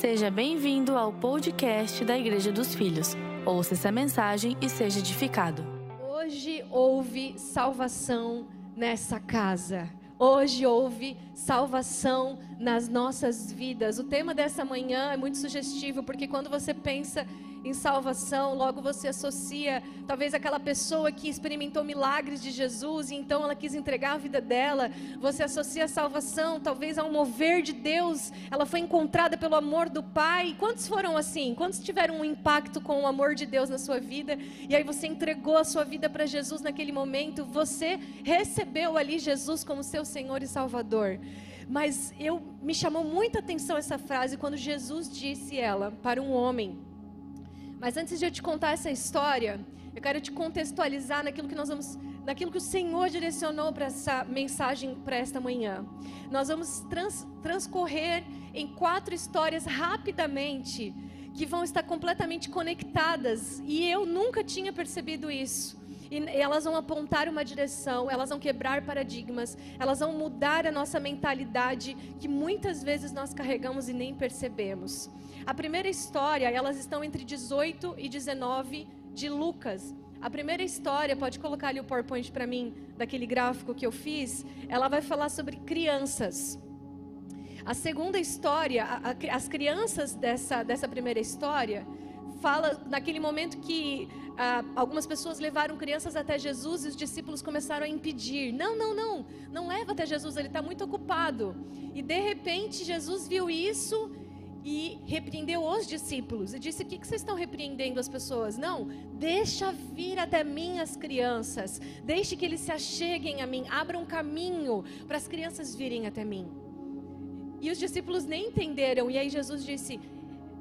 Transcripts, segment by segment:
Seja bem-vindo ao podcast da Igreja dos Filhos. Ouça essa mensagem e seja edificado. Hoje houve salvação nessa casa. Hoje houve salvação nas nossas vidas. O tema dessa manhã é muito sugestivo, porque quando você pensa em salvação, logo você associa talvez aquela pessoa que experimentou milagres de Jesus e então ela quis entregar a vida dela. Você associa a salvação talvez ao mover de Deus. Ela foi encontrada pelo amor do Pai. Quantos foram assim? Quantos tiveram um impacto com o amor de Deus na sua vida? E aí você entregou a sua vida para Jesus naquele momento. Você recebeu ali Jesus como seu Senhor e Salvador. Mas eu me chamou muita atenção essa frase quando Jesus disse ela para um homem mas antes de eu te contar essa história, eu quero te contextualizar naquilo que nós vamos, naquilo que o Senhor direcionou para essa mensagem para esta manhã. Nós vamos trans, transcorrer em quatro histórias rapidamente que vão estar completamente conectadas e eu nunca tinha percebido isso. E elas vão apontar uma direção, elas vão quebrar paradigmas, elas vão mudar a nossa mentalidade que muitas vezes nós carregamos e nem percebemos. A primeira história, elas estão entre 18 e 19 de Lucas. A primeira história, pode colocar ali o PowerPoint para mim, daquele gráfico que eu fiz, ela vai falar sobre crianças. A segunda história, a, a, as crianças dessa, dessa primeira história, fala naquele momento que ah, algumas pessoas levaram crianças até Jesus e os discípulos começaram a impedir. Não, não, não, não leva até Jesus, ele está muito ocupado. E de repente Jesus viu isso e repreendeu os discípulos e disse: O que, que vocês estão repreendendo as pessoas? Não, deixa vir até mim as crianças, deixe que eles se acheguem a mim, abram um caminho para as crianças virem até mim. E os discípulos nem entenderam, e aí Jesus disse: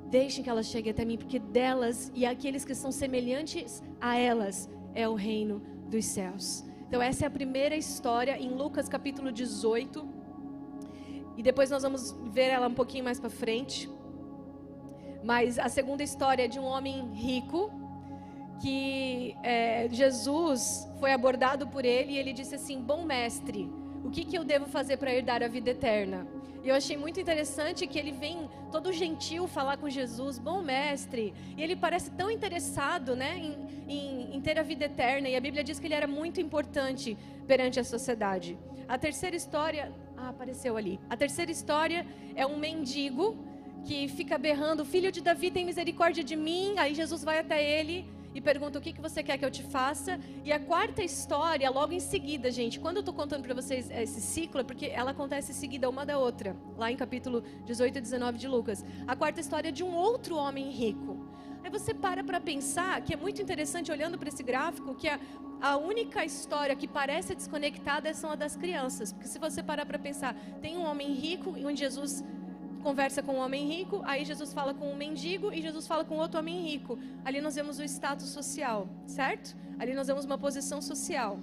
Deixem que elas cheguem até mim, porque delas e aqueles que são semelhantes a elas é o reino dos céus. Então, essa é a primeira história em Lucas capítulo 18. E depois nós vamos ver ela um pouquinho mais para frente. Mas a segunda história é de um homem rico que é, Jesus foi abordado por ele e ele disse assim: Bom mestre, o que, que eu devo fazer para herdar a vida eterna? E eu achei muito interessante que ele vem todo gentil falar com Jesus, bom mestre, e ele parece tão interessado né, em, em, em ter a vida eterna, e a Bíblia diz que ele era muito importante perante a sociedade. A terceira história ah, apareceu ali. A terceira história é um mendigo que fica berrando: Filho de Davi, tem misericórdia de mim. Aí Jesus vai até ele e pergunta: O que, que você quer que eu te faça? E a quarta história, logo em seguida, gente. Quando eu estou contando para vocês esse ciclo, é porque ela acontece seguida uma da outra, lá em capítulo 18 e 19 de Lucas. A quarta história é de um outro homem rico. Aí você para para pensar que é muito interessante, olhando para esse gráfico, que a, a única história que parece desconectada são a das crianças. Porque se você parar para pensar, tem um homem rico onde Jesus conversa com um homem rico, aí Jesus fala com um mendigo e Jesus fala com outro homem rico. Ali nós vemos o status social, certo? Ali nós vemos uma posição social.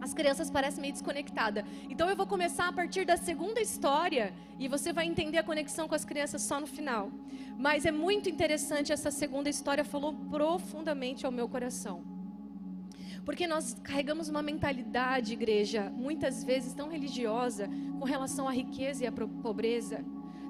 As crianças parecem meio desconectadas. Então eu vou começar a partir da segunda história e você vai entender a conexão com as crianças só no final. Mas é muito interessante essa segunda história, falou profundamente ao meu coração. Porque nós carregamos uma mentalidade, igreja, muitas vezes tão religiosa, com relação à riqueza e à pobreza.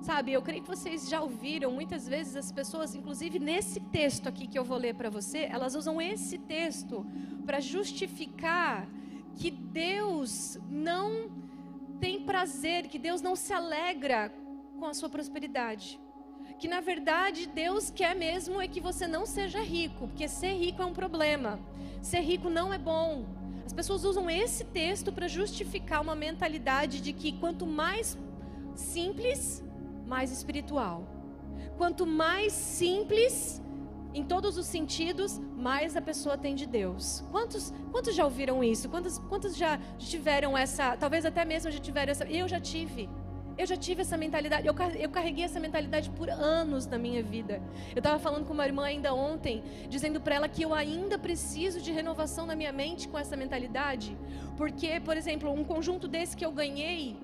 Sabe, eu creio que vocês já ouviram muitas vezes as pessoas, inclusive nesse texto aqui que eu vou ler para você, elas usam esse texto para justificar que Deus não tem prazer, que Deus não se alegra com a sua prosperidade. Que na verdade Deus quer mesmo é que você não seja rico, porque ser rico é um problema. Ser rico não é bom. As pessoas usam esse texto para justificar uma mentalidade de que quanto mais simples, mais espiritual. Quanto mais simples, em todos os sentidos, mais a pessoa tem de Deus. Quantos, quantos já ouviram isso? Quantos, quantos já tiveram essa, talvez até mesmo já tiveram essa, eu já tive. Eu já tive essa mentalidade, eu, eu carreguei essa mentalidade por anos na minha vida. Eu estava falando com uma irmã ainda ontem, dizendo para ela que eu ainda preciso de renovação na minha mente com essa mentalidade. Porque, por exemplo, um conjunto desse que eu ganhei,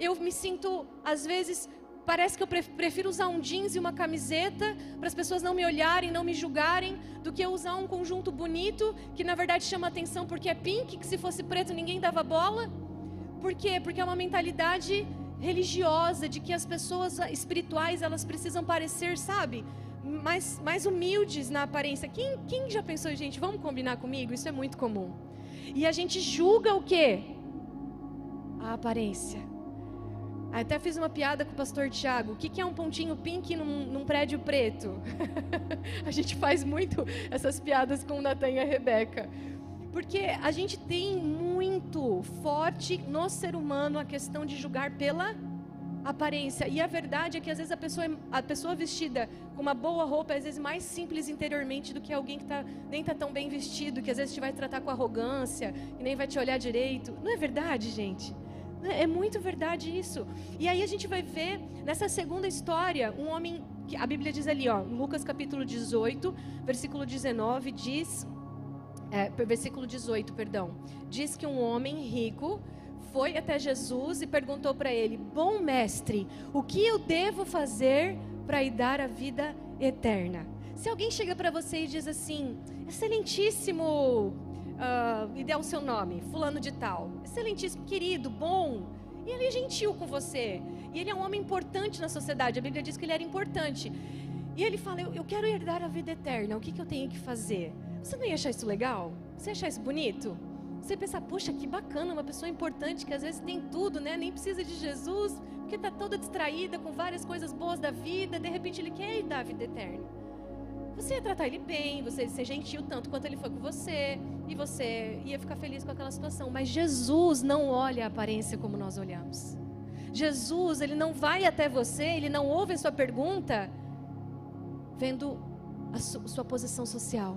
eu me sinto, às vezes, parece que eu prefiro usar um jeans e uma camiseta para as pessoas não me olharem, não me julgarem, do que usar um conjunto bonito que na verdade chama atenção porque é pink, que se fosse preto ninguém dava bola. Por quê? Porque é uma mentalidade religiosa de que as pessoas espirituais elas precisam parecer, sabe, mais, mais humildes na aparência. Quem, quem já pensou, gente, vamos combinar comigo? Isso é muito comum. E a gente julga o quê? A aparência. Até fiz uma piada com o pastor Tiago. O que, é um pontinho pink num, num prédio preto? a gente faz muito essas piadas com o Natan e a Rebeca. Porque a gente tem muito forte no ser humano a questão de julgar pela aparência. E a verdade é que às vezes a pessoa, a pessoa vestida com uma boa roupa é às vezes mais simples interiormente do que alguém que tá, nem está tão bem vestido, que às vezes te vai tratar com arrogância e nem vai te olhar direito. Não é verdade, gente? É muito verdade isso. E aí a gente vai ver nessa segunda história um homem que a Bíblia diz ali, ó, Lucas capítulo 18, versículo 19 diz, é, versículo 18, perdão, diz que um homem rico foi até Jesus e perguntou para ele: Bom mestre, o que eu devo fazer para dar a vida eterna? Se alguém chega para você e diz assim, excelentíssimo uh, e der o seu nome, fulano de tal. Excelentíssimo, querido, bom. E ele é gentil com você. E ele é um homem importante na sociedade. A Bíblia diz que ele era importante. E ele fala: Eu, eu quero herdar a vida eterna. O que, que eu tenho que fazer? Você não ia achar isso legal? Você ia achar isso bonito? Você pensa, poxa, que bacana, uma pessoa importante que às vezes tem tudo, né? Nem precisa de Jesus, porque está toda distraída com várias coisas boas da vida. De repente ele quer herdar a vida eterna. Você ia tratar ele bem, você ia ser gentil tanto quanto ele foi com você, e você ia ficar feliz com aquela situação. Mas Jesus não olha a aparência como nós olhamos. Jesus, ele não vai até você, ele não ouve a sua pergunta vendo a su sua posição social,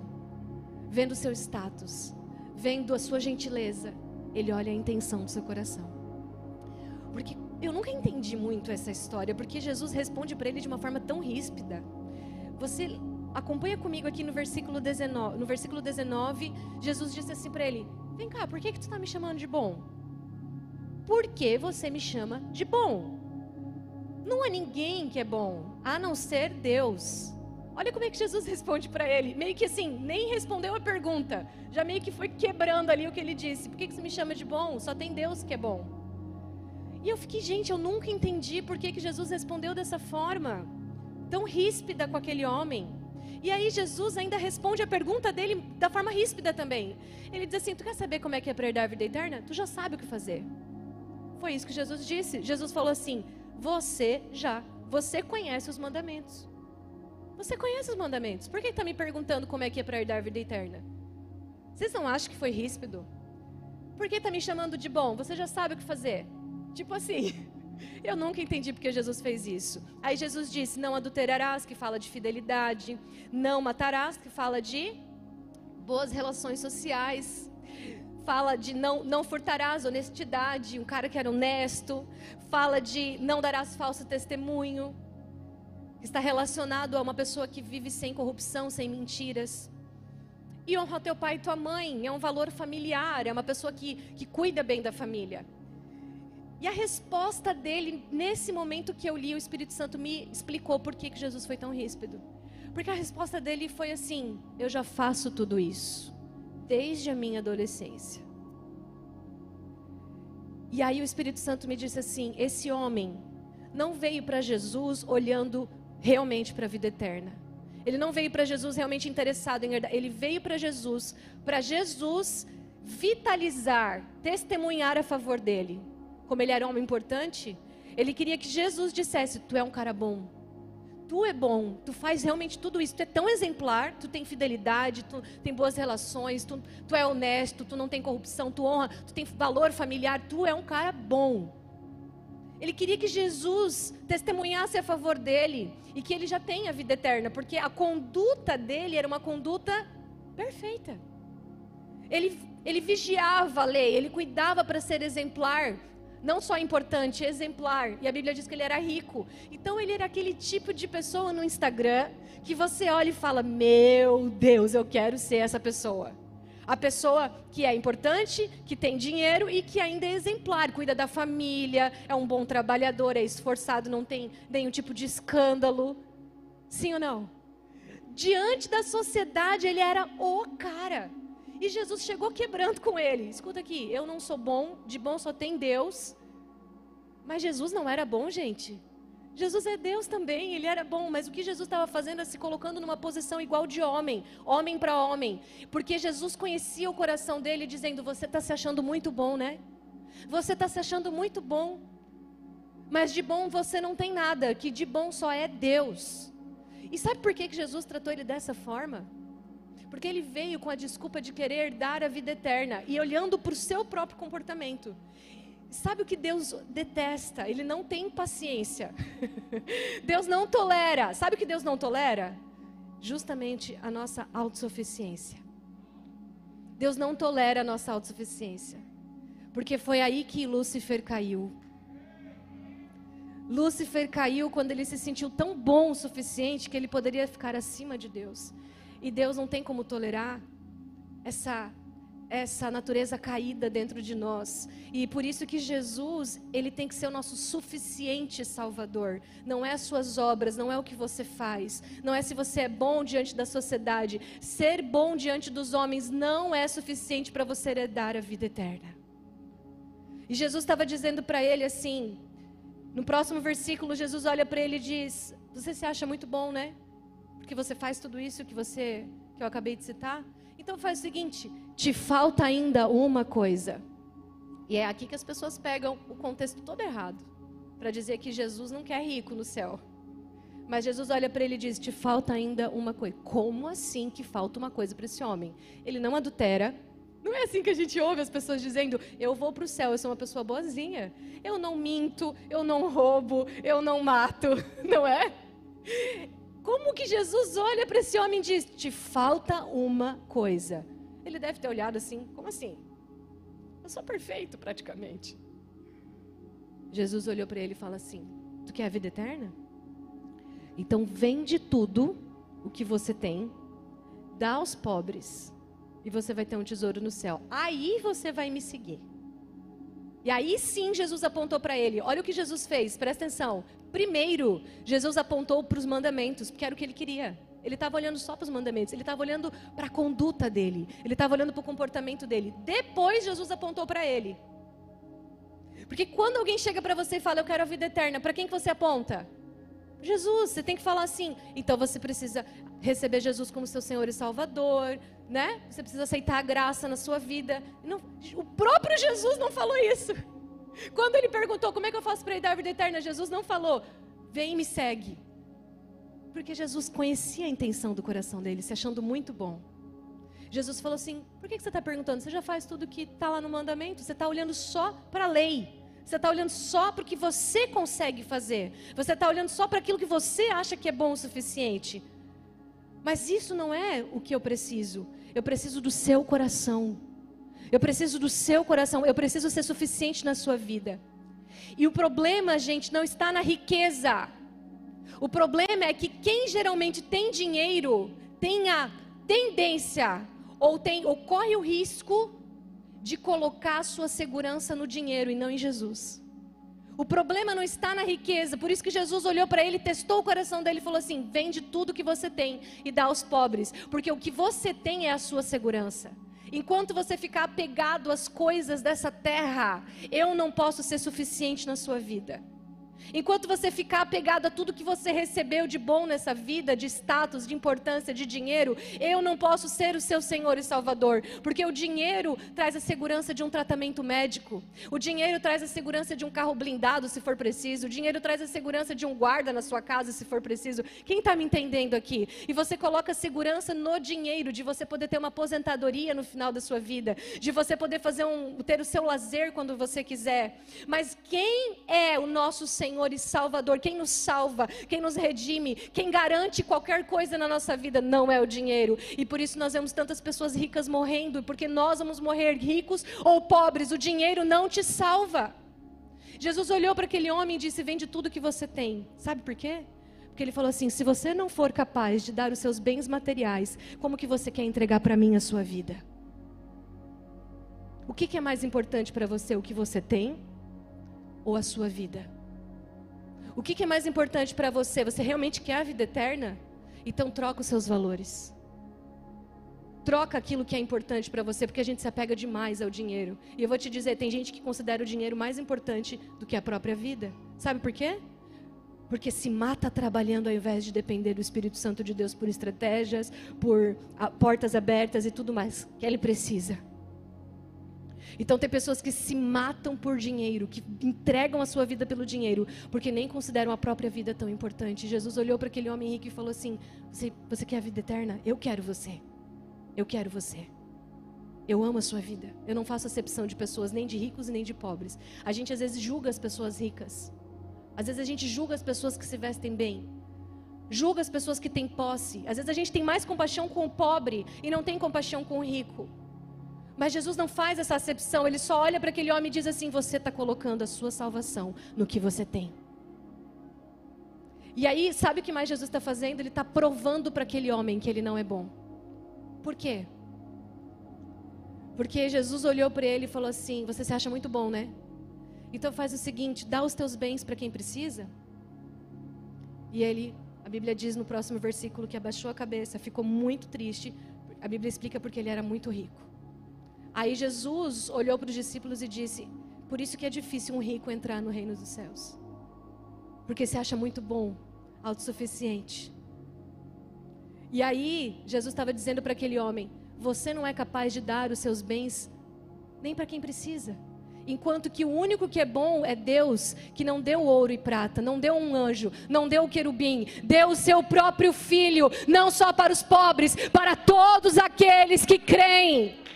vendo o seu status, vendo a sua gentileza. Ele olha a intenção do seu coração. Porque eu nunca entendi muito essa história, porque Jesus responde para ele de uma forma tão ríspida. Você acompanha comigo aqui no versículo 19. No versículo 19, Jesus disse assim para ele: Vem cá, por que, que tu está me chamando de bom? Por que você me chama de bom? Não há ninguém que é bom, a não ser Deus. Olha como é que Jesus responde para ele. Meio que assim, nem respondeu a pergunta. Já meio que foi quebrando ali o que ele disse. Por que, que você me chama de bom? Só tem Deus que é bom. E eu fiquei, gente, eu nunca entendi por que, que Jesus respondeu dessa forma. Tão ríspida com aquele homem. E aí Jesus ainda responde a pergunta dele da forma ríspida também. Ele diz assim: Tu quer saber como é que é para herdar a vida eterna? Tu já sabe o que fazer. Foi isso que Jesus disse. Jesus falou assim: Você já, você conhece os mandamentos. Você conhece os mandamentos. Por que está me perguntando como é que é para herdar a vida eterna? Vocês não acham que foi ríspido? Por que está me chamando de bom? Você já sabe o que fazer. Tipo assim. Eu nunca entendi porque Jesus fez isso. Aí Jesus disse: Não adulterarás, que fala de fidelidade. Não matarás, que fala de boas relações sociais. Fala de não, não furtarás, honestidade, um cara que era honesto. Fala de não darás falso testemunho. Está relacionado a uma pessoa que vive sem corrupção, sem mentiras. E honra teu pai e tua mãe, é um valor familiar, é uma pessoa que, que cuida bem da família. E a resposta dele, nesse momento que eu li, o Espírito Santo me explicou por que, que Jesus foi tão ríspido. Porque a resposta dele foi assim: Eu já faço tudo isso, desde a minha adolescência. E aí o Espírito Santo me disse assim: Esse homem não veio para Jesus olhando realmente para a vida eterna. Ele não veio para Jesus realmente interessado em herdar. Ele veio para Jesus, para Jesus vitalizar, testemunhar a favor dele como ele era um homem importante, ele queria que Jesus dissesse: Tu é um cara bom. Tu é bom, tu faz realmente tudo isso, tu é tão exemplar, tu tem fidelidade, tu tem boas relações, tu, tu é honesto, tu não tem corrupção, tu honra, tu tem valor familiar, tu é um cara bom. Ele queria que Jesus testemunhasse a favor dele e que ele já tenha vida eterna, porque a conduta dele era uma conduta perfeita. Ele, ele vigiava a lei, ele cuidava para ser exemplar, não só importante, exemplar. E a Bíblia diz que ele era rico. Então ele era aquele tipo de pessoa no Instagram que você olha e fala: Meu Deus, eu quero ser essa pessoa. A pessoa que é importante, que tem dinheiro e que ainda é exemplar, cuida da família, é um bom trabalhador, é esforçado, não tem nenhum tipo de escândalo. Sim ou não? Diante da sociedade, ele era o cara. E Jesus chegou quebrando com ele. Escuta aqui, eu não sou bom, de bom só tem Deus. Mas Jesus não era bom, gente. Jesus é Deus também, ele era bom, mas o que Jesus estava fazendo é se colocando numa posição igual de homem, homem para homem, porque Jesus conhecia o coração dele, dizendo: Você está se achando muito bom, né? Você está se achando muito bom, mas de bom você não tem nada, que de bom só é Deus. E sabe por que, que Jesus tratou ele dessa forma? Porque ele veio com a desculpa de querer dar a vida eterna e olhando para o seu próprio comportamento. Sabe o que Deus detesta? Ele não tem paciência. Deus não tolera. Sabe o que Deus não tolera? Justamente a nossa autossuficiência. Deus não tolera a nossa autossuficiência. Porque foi aí que Lúcifer caiu. Lúcifer caiu quando ele se sentiu tão bom o suficiente que ele poderia ficar acima de Deus. E Deus não tem como tolerar essa essa natureza caída dentro de nós. E por isso que Jesus, ele tem que ser o nosso suficiente salvador. Não é as suas obras, não é o que você faz, não é se você é bom diante da sociedade. Ser bom diante dos homens não é suficiente para você herdar a vida eterna. E Jesus estava dizendo para ele assim, no próximo versículo, Jesus olha para ele e diz: Você se acha muito bom, né? Porque você faz tudo isso que você que eu acabei de citar. Então faz o seguinte: te falta ainda uma coisa. E é aqui que as pessoas pegam o contexto todo errado para dizer que Jesus não quer rico no céu. Mas Jesus olha para ele e diz: Te falta ainda uma coisa. Como assim que falta uma coisa para esse homem? Ele não adultera. Não é assim que a gente ouve as pessoas dizendo: Eu vou para o céu, eu sou uma pessoa boazinha. Eu não minto, eu não roubo, eu não mato. Não é? Como que Jesus olha para esse homem e diz: Te falta uma coisa? Ele deve ter olhado assim: Como assim? Eu sou perfeito praticamente. Jesus olhou para ele e fala assim: Tu quer a vida eterna? Então vende tudo o que você tem, dá aos pobres, e você vai ter um tesouro no céu. Aí você vai me seguir. E aí sim Jesus apontou para ele. Olha o que Jesus fez, presta atenção. Primeiro, Jesus apontou para os mandamentos, porque era o que ele queria. Ele estava olhando só para os mandamentos, ele estava olhando para a conduta dele, ele estava olhando para o comportamento dele. Depois, Jesus apontou para ele. Porque quando alguém chega para você e fala, eu quero a vida eterna, para quem que você aponta? Jesus, você tem que falar assim. Então você precisa receber Jesus como seu Senhor e Salvador, né? Você precisa aceitar a graça na sua vida. Não, o próprio Jesus não falou isso. Quando ele perguntou como é que eu faço para ir dar a vida eterna, Jesus não falou, vem e me segue. Porque Jesus conhecia a intenção do coração dele, se achando muito bom. Jesus falou assim: por que você está perguntando? Você já faz tudo que está lá no mandamento, você está olhando só para a lei. Você está olhando só para o que você consegue fazer. Você está olhando só para aquilo que você acha que é bom o suficiente. Mas isso não é o que eu preciso. Eu preciso do seu coração. Eu preciso do seu coração. Eu preciso ser suficiente na sua vida. E o problema, gente, não está na riqueza. O problema é que quem geralmente tem dinheiro tem a tendência ou tem ou corre o risco de colocar sua segurança no dinheiro e não em Jesus. O problema não está na riqueza, por isso que Jesus olhou para ele, testou o coração dele e falou assim: vende tudo que você tem e dá aos pobres, porque o que você tem é a sua segurança. Enquanto você ficar apegado às coisas dessa terra, eu não posso ser suficiente na sua vida. Enquanto você ficar apegado a tudo que você recebeu de bom nessa vida, de status, de importância, de dinheiro, eu não posso ser o seu Senhor e Salvador, porque o dinheiro traz a segurança de um tratamento médico, o dinheiro traz a segurança de um carro blindado, se for preciso, o dinheiro traz a segurança de um guarda na sua casa, se for preciso. Quem está me entendendo aqui? E você coloca segurança no dinheiro, de você poder ter uma aposentadoria no final da sua vida, de você poder fazer um, ter o seu lazer quando você quiser. Mas quem é o nosso Senhor? Senhor e Salvador, quem nos salva, quem nos redime, quem garante qualquer coisa na nossa vida, não é o dinheiro. E por isso nós vemos tantas pessoas ricas morrendo, porque nós vamos morrer ricos ou pobres, o dinheiro não te salva. Jesus olhou para aquele homem e disse: Vende tudo que você tem. Sabe por quê? Porque ele falou assim: Se você não for capaz de dar os seus bens materiais, como que você quer entregar para mim a sua vida? O que, que é mais importante para você, o que você tem ou a sua vida? O que, que é mais importante para você? Você realmente quer a vida eterna? Então troca os seus valores. troca aquilo que é importante para você, porque a gente se apega demais ao dinheiro. E eu vou te dizer, tem gente que considera o dinheiro mais importante do que a própria vida. Sabe por quê? Porque se mata trabalhando ao invés de depender do Espírito Santo de Deus por estratégias, por portas abertas e tudo mais que ele precisa. Então tem pessoas que se matam por dinheiro, que entregam a sua vida pelo dinheiro, porque nem consideram a própria vida tão importante. Jesus olhou para aquele homem rico e falou assim: você, você quer a vida eterna? Eu quero você. Eu quero você. Eu amo a sua vida. Eu não faço acepção de pessoas, nem de ricos nem de pobres. A gente às vezes julga as pessoas ricas. Às vezes a gente julga as pessoas que se vestem bem. Julga as pessoas que têm posse. Às vezes a gente tem mais compaixão com o pobre e não tem compaixão com o rico. Mas Jesus não faz essa acepção, ele só olha para aquele homem e diz assim: Você está colocando a sua salvação no que você tem. E aí, sabe o que mais Jesus está fazendo? Ele está provando para aquele homem que ele não é bom. Por quê? Porque Jesus olhou para ele e falou assim: Você se acha muito bom, né? Então faz o seguinte: dá os teus bens para quem precisa. E ele, a Bíblia diz no próximo versículo que abaixou a cabeça, ficou muito triste. A Bíblia explica porque ele era muito rico. Aí Jesus olhou para os discípulos e disse: Por isso que é difícil um rico entrar no reino dos céus. Porque se acha muito bom, autossuficiente. E aí, Jesus estava dizendo para aquele homem: Você não é capaz de dar os seus bens nem para quem precisa. Enquanto que o único que é bom é Deus, que não deu ouro e prata, não deu um anjo, não deu o querubim, deu o seu próprio filho, não só para os pobres, para todos aqueles que creem.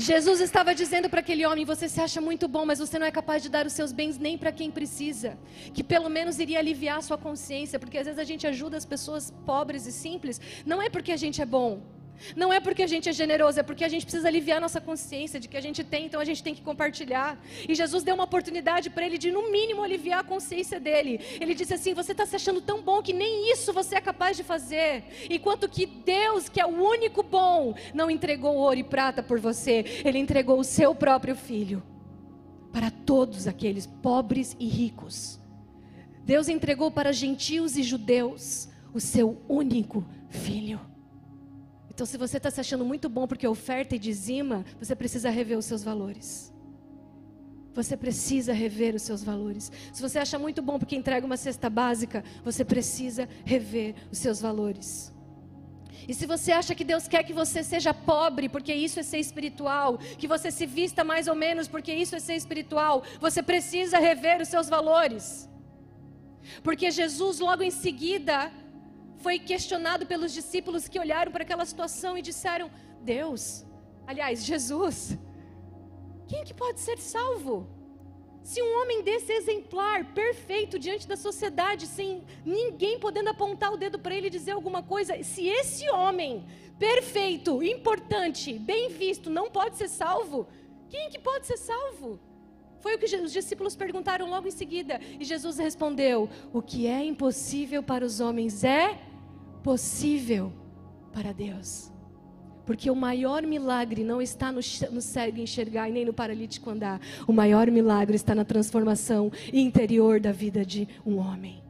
Jesus estava dizendo para aquele homem: Você se acha muito bom, mas você não é capaz de dar os seus bens nem para quem precisa. Que pelo menos iria aliviar a sua consciência, porque às vezes a gente ajuda as pessoas pobres e simples, não é porque a gente é bom, não é porque a gente é generoso, é porque a gente precisa aliviar nossa consciência de que a gente tem, então a gente tem que compartilhar. E Jesus deu uma oportunidade para ele de, no mínimo, aliviar a consciência dele. Ele disse assim: Você está se achando tão bom que nem isso você é capaz de fazer. Enquanto que Deus, que é o único bom, não entregou ouro e prata por você, Ele entregou o seu próprio filho para todos aqueles pobres e ricos. Deus entregou para gentios e judeus o seu único filho. Então, se você está se achando muito bom porque oferta e dizima, você precisa rever os seus valores. Você precisa rever os seus valores. Se você acha muito bom porque entrega uma cesta básica, você precisa rever os seus valores. E se você acha que Deus quer que você seja pobre, porque isso é ser espiritual, que você se vista mais ou menos, porque isso é ser espiritual, você precisa rever os seus valores. Porque Jesus, logo em seguida, foi questionado pelos discípulos que olharam para aquela situação e disseram: Deus, aliás, Jesus, quem é que pode ser salvo? Se um homem desse exemplar, perfeito diante da sociedade, sem ninguém podendo apontar o dedo para ele e dizer alguma coisa, se esse homem perfeito, importante, bem visto, não pode ser salvo, quem é que pode ser salvo? Foi o que os discípulos perguntaram logo em seguida. E Jesus respondeu: O que é impossível para os homens é possível para Deus. Porque o maior milagre não está no, no cego enxergar e nem no paralítico andar. O maior milagre está na transformação interior da vida de um homem.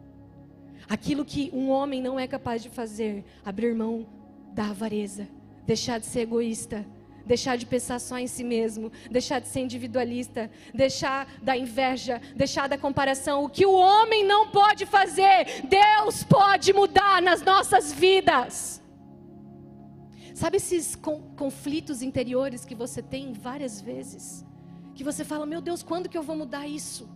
Aquilo que um homem não é capaz de fazer, abrir mão da avareza, deixar de ser egoísta, deixar de pensar só em si mesmo, deixar de ser individualista, deixar da inveja, deixar da comparação. O que o homem não pode fazer, Deus pode mudar nas nossas vidas. Sabe esses conflitos interiores que você tem várias vezes? Que você fala, meu Deus, quando que eu vou mudar isso?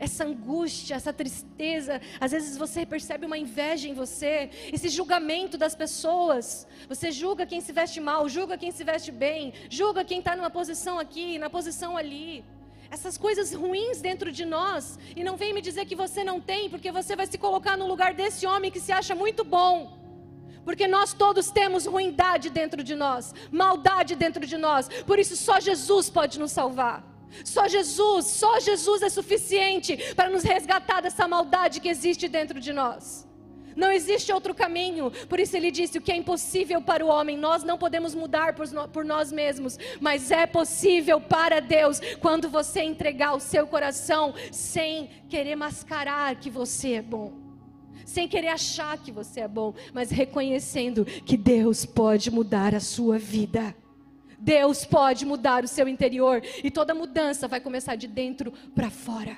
Essa angústia, essa tristeza. Às vezes você percebe uma inveja em você, esse julgamento das pessoas. Você julga quem se veste mal, julga quem se veste bem, julga quem está numa posição aqui, na posição ali. Essas coisas ruins dentro de nós, e não vem me dizer que você não tem, porque você vai se colocar no lugar desse homem que se acha muito bom. Porque nós todos temos ruindade dentro de nós, maldade dentro de nós, por isso só Jesus pode nos salvar. Só Jesus, só Jesus é suficiente para nos resgatar dessa maldade que existe dentro de nós. Não existe outro caminho, por isso ele disse: o que é impossível para o homem, nós não podemos mudar por nós mesmos, mas é possível para Deus quando você entregar o seu coração sem querer mascarar que você é bom. sem querer achar que você é bom, mas reconhecendo que Deus pode mudar a sua vida. Deus pode mudar o seu interior e toda mudança vai começar de dentro para fora.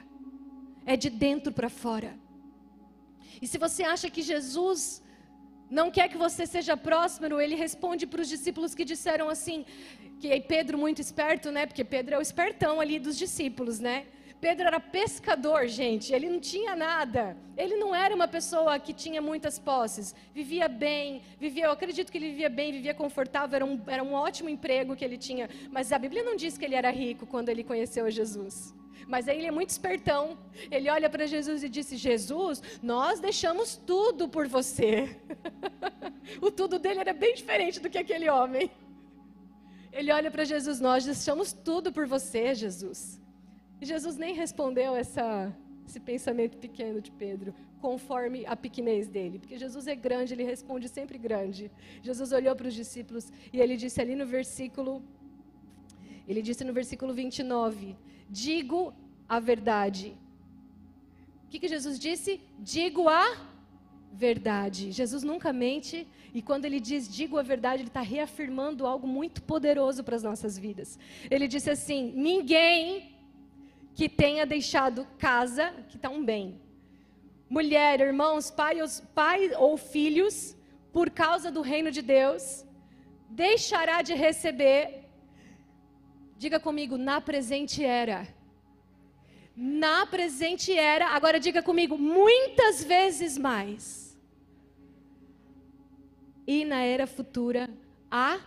É de dentro para fora. E se você acha que Jesus não quer que você seja próspero, ele responde para os discípulos que disseram assim, que Pedro muito esperto, né? Porque Pedro é o espertão ali dos discípulos, né? Pedro era pescador, gente, ele não tinha nada. Ele não era uma pessoa que tinha muitas posses. Vivia bem, vivia, eu acredito que ele vivia bem, vivia confortável, era um, era um ótimo emprego que ele tinha. Mas a Bíblia não diz que ele era rico quando ele conheceu Jesus. Mas aí ele é muito espertão. Ele olha para Jesus e disse: Jesus, nós deixamos tudo por você. o tudo dele era bem diferente do que aquele homem. Ele olha para Jesus: Nós deixamos tudo por você, Jesus. E Jesus nem respondeu essa, esse pensamento pequeno de Pedro, conforme a pequenez dele. Porque Jesus é grande, ele responde sempre grande. Jesus olhou para os discípulos e ele disse ali no versículo, ele disse no versículo 29, digo a verdade. O que, que Jesus disse? Digo a verdade. Jesus nunca mente e quando ele diz digo a verdade, ele está reafirmando algo muito poderoso para as nossas vidas. Ele disse assim: ninguém que tenha deixado casa, que está um bem. Mulher, irmãos, pai, pai ou filhos, por causa do reino de Deus, deixará de receber, diga comigo, na presente era. Na presente era, agora diga comigo, muitas vezes mais. E na era futura, a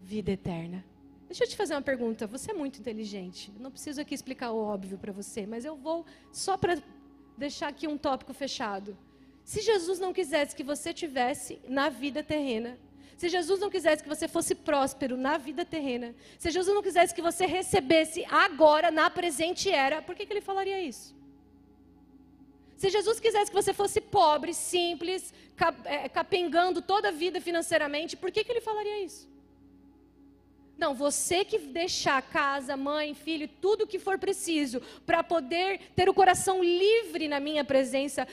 vida eterna. Deixa eu te fazer uma pergunta. Você é muito inteligente. Não preciso aqui explicar o óbvio para você, mas eu vou só para deixar aqui um tópico fechado. Se Jesus não quisesse que você tivesse na vida terrena, se Jesus não quisesse que você fosse próspero na vida terrena, se Jesus não quisesse que você recebesse agora, na presente era, por que, que ele falaria isso? Se Jesus quisesse que você fosse pobre, simples, é, capengando toda a vida financeiramente, por que, que ele falaria isso? Não, você que deixar casa, mãe, filho, tudo que for preciso para poder ter o coração livre na minha presença,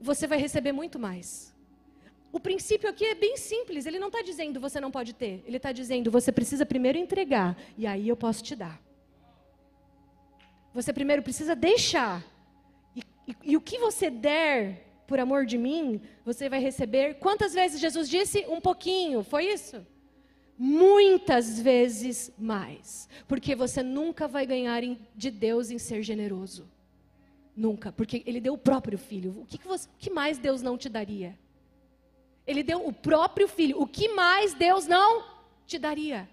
você vai receber muito mais. O princípio aqui é bem simples. Ele não está dizendo você não pode ter. Ele está dizendo você precisa primeiro entregar e aí eu posso te dar. Você primeiro precisa deixar. E, e, e o que você der por amor de mim, você vai receber. Quantas vezes Jesus disse? Um pouquinho. Foi isso? Muitas vezes mais. Porque você nunca vai ganhar de Deus em ser generoso. Nunca, porque Ele deu o próprio filho. O que, que, você, o que mais Deus não te daria? Ele deu o próprio filho. O que mais Deus não te daria?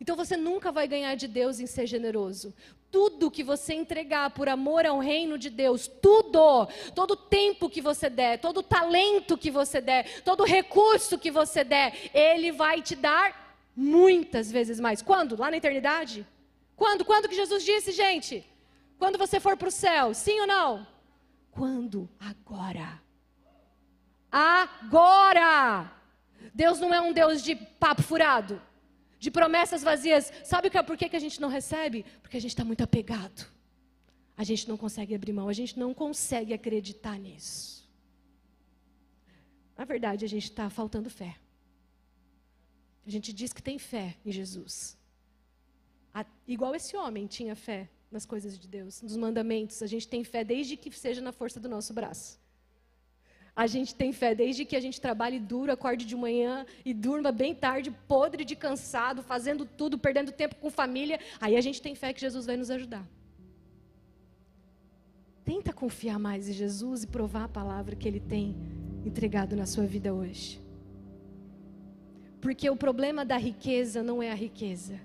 Então você nunca vai ganhar de Deus em ser generoso. Tudo que você entregar por amor ao reino de Deus, tudo, todo tempo que você der, todo talento que você der, todo recurso que você der, Ele vai te dar muitas vezes mais. Quando? Lá na eternidade? Quando? Quando que Jesus disse, gente? Quando você for para o céu, sim ou não? Quando? Agora. Agora! Deus não é um Deus de papo furado, de promessas vazias. Sabe por que a gente não recebe? Porque a gente está muito apegado. A gente não consegue abrir mão, a gente não consegue acreditar nisso. Na verdade, a gente está faltando fé. A gente diz que tem fé em Jesus. A, igual esse homem tinha fé nas coisas de Deus, nos mandamentos. A gente tem fé desde que seja na força do nosso braço. A gente tem fé desde que a gente trabalhe duro, acorde de manhã e durma bem tarde, podre de cansado, fazendo tudo, perdendo tempo com família. Aí a gente tem fé que Jesus vai nos ajudar. Tenta confiar mais em Jesus e provar a palavra que Ele tem entregado na sua vida hoje. Porque o problema da riqueza não é a riqueza.